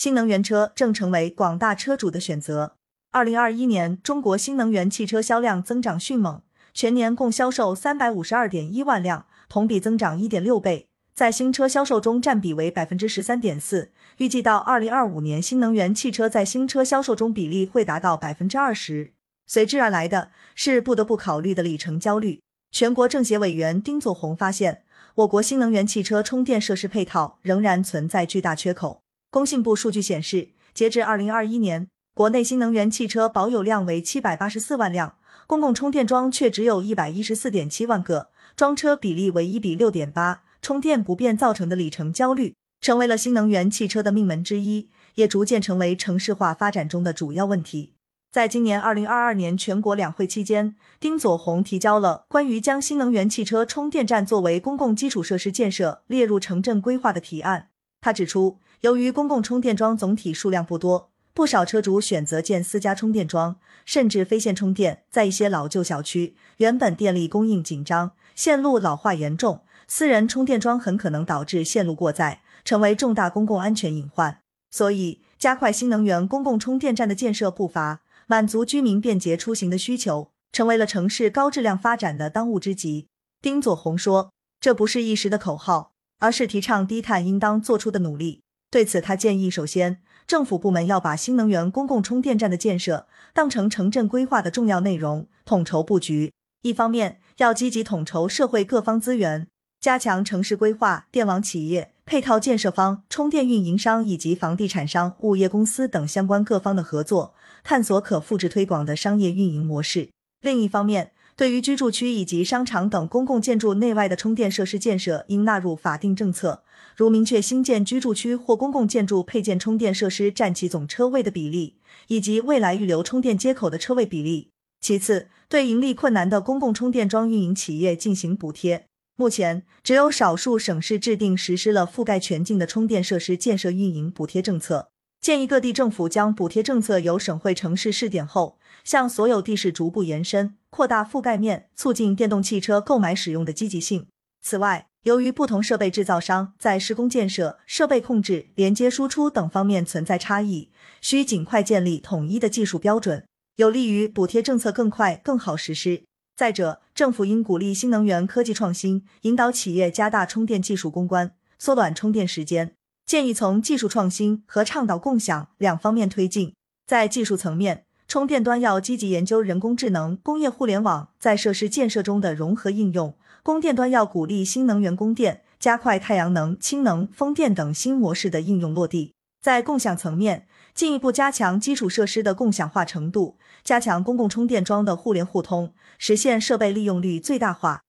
新能源车正成为广大车主的选择。二零二一年，中国新能源汽车销量增长迅猛，全年共销售三百五十二点一万辆，同比增长一点六倍，在新车销售中占比为百分之十三点四。预计到二零二五年，新能源汽车在新车销售中比例会达到百分之二十。随之而来的是不得不考虑的里程焦虑。全国政协委员丁作宏发现，我国新能源汽车充电设施配套仍然存在巨大缺口。工信部数据显示，截至二零二一年，国内新能源汽车保有量为七百八十四万辆，公共充电桩却只有一百一十四点七万个，装车比例为一比六点八。充电不便造成的里程焦虑，成为了新能源汽车的命门之一，也逐渐成为城市化发展中的主要问题。在今年二零二二年全国两会期间，丁佐红提交了关于将新能源汽车充电站作为公共基础设施建设列入城镇规划的提案。他指出，由于公共充电桩总体数量不多，不少车主选择建私家充电桩，甚至非线充电。在一些老旧小区，原本电力供应紧张，线路老化严重，私人充电桩很可能导致线路过载，成为重大公共安全隐患。所以，加快新能源公共充电站的建设步伐。满足居民便捷出行的需求，成为了城市高质量发展的当务之急。丁佐宏说：“这不是一时的口号，而是提倡低碳应当做出的努力。”对此，他建议，首先，政府部门要把新能源公共充电站的建设当成城镇规划的重要内容，统筹布局。一方面，要积极统筹社会各方资源，加强城市规划、电网企业、配套建设方、充电运营商以及房地产商、物业公司等相关各方的合作。探索可复制推广的商业运营模式。另一方面，对于居住区以及商场等公共建筑内外的充电设施建设，应纳入法定政策，如明确新建居住区或公共建筑配建充电设施占其总车位的比例，以及未来预留充电接口的车位比例。其次，对盈利困难的公共充电桩运营企业进行补贴。目前，只有少数省市制定实施了覆盖全境的充电设施建设运营补贴政策。建议各地政府将补贴政策由省会城市试点后，向所有地市逐步延伸，扩大覆盖面，促进电动汽车购买使用的积极性。此外，由于不同设备制造商在施工建设、设备控制、连接输出等方面存在差异，需尽快建立统一的技术标准，有利于补贴政策更快更好实施。再者，政府应鼓励新能源科技创新，引导企业加大充电技术攻关，缩短充电时间。建议从技术创新和倡导共享两方面推进。在技术层面，充电端要积极研究人工智能、工业互联网在设施建设中的融合应用；供电端要鼓励新能源供电，加快太阳能、氢能、风电等新模式的应用落地。在共享层面，进一步加强基础设施的共享化程度，加强公共充电桩的互联互通，实现设备利用率最大化。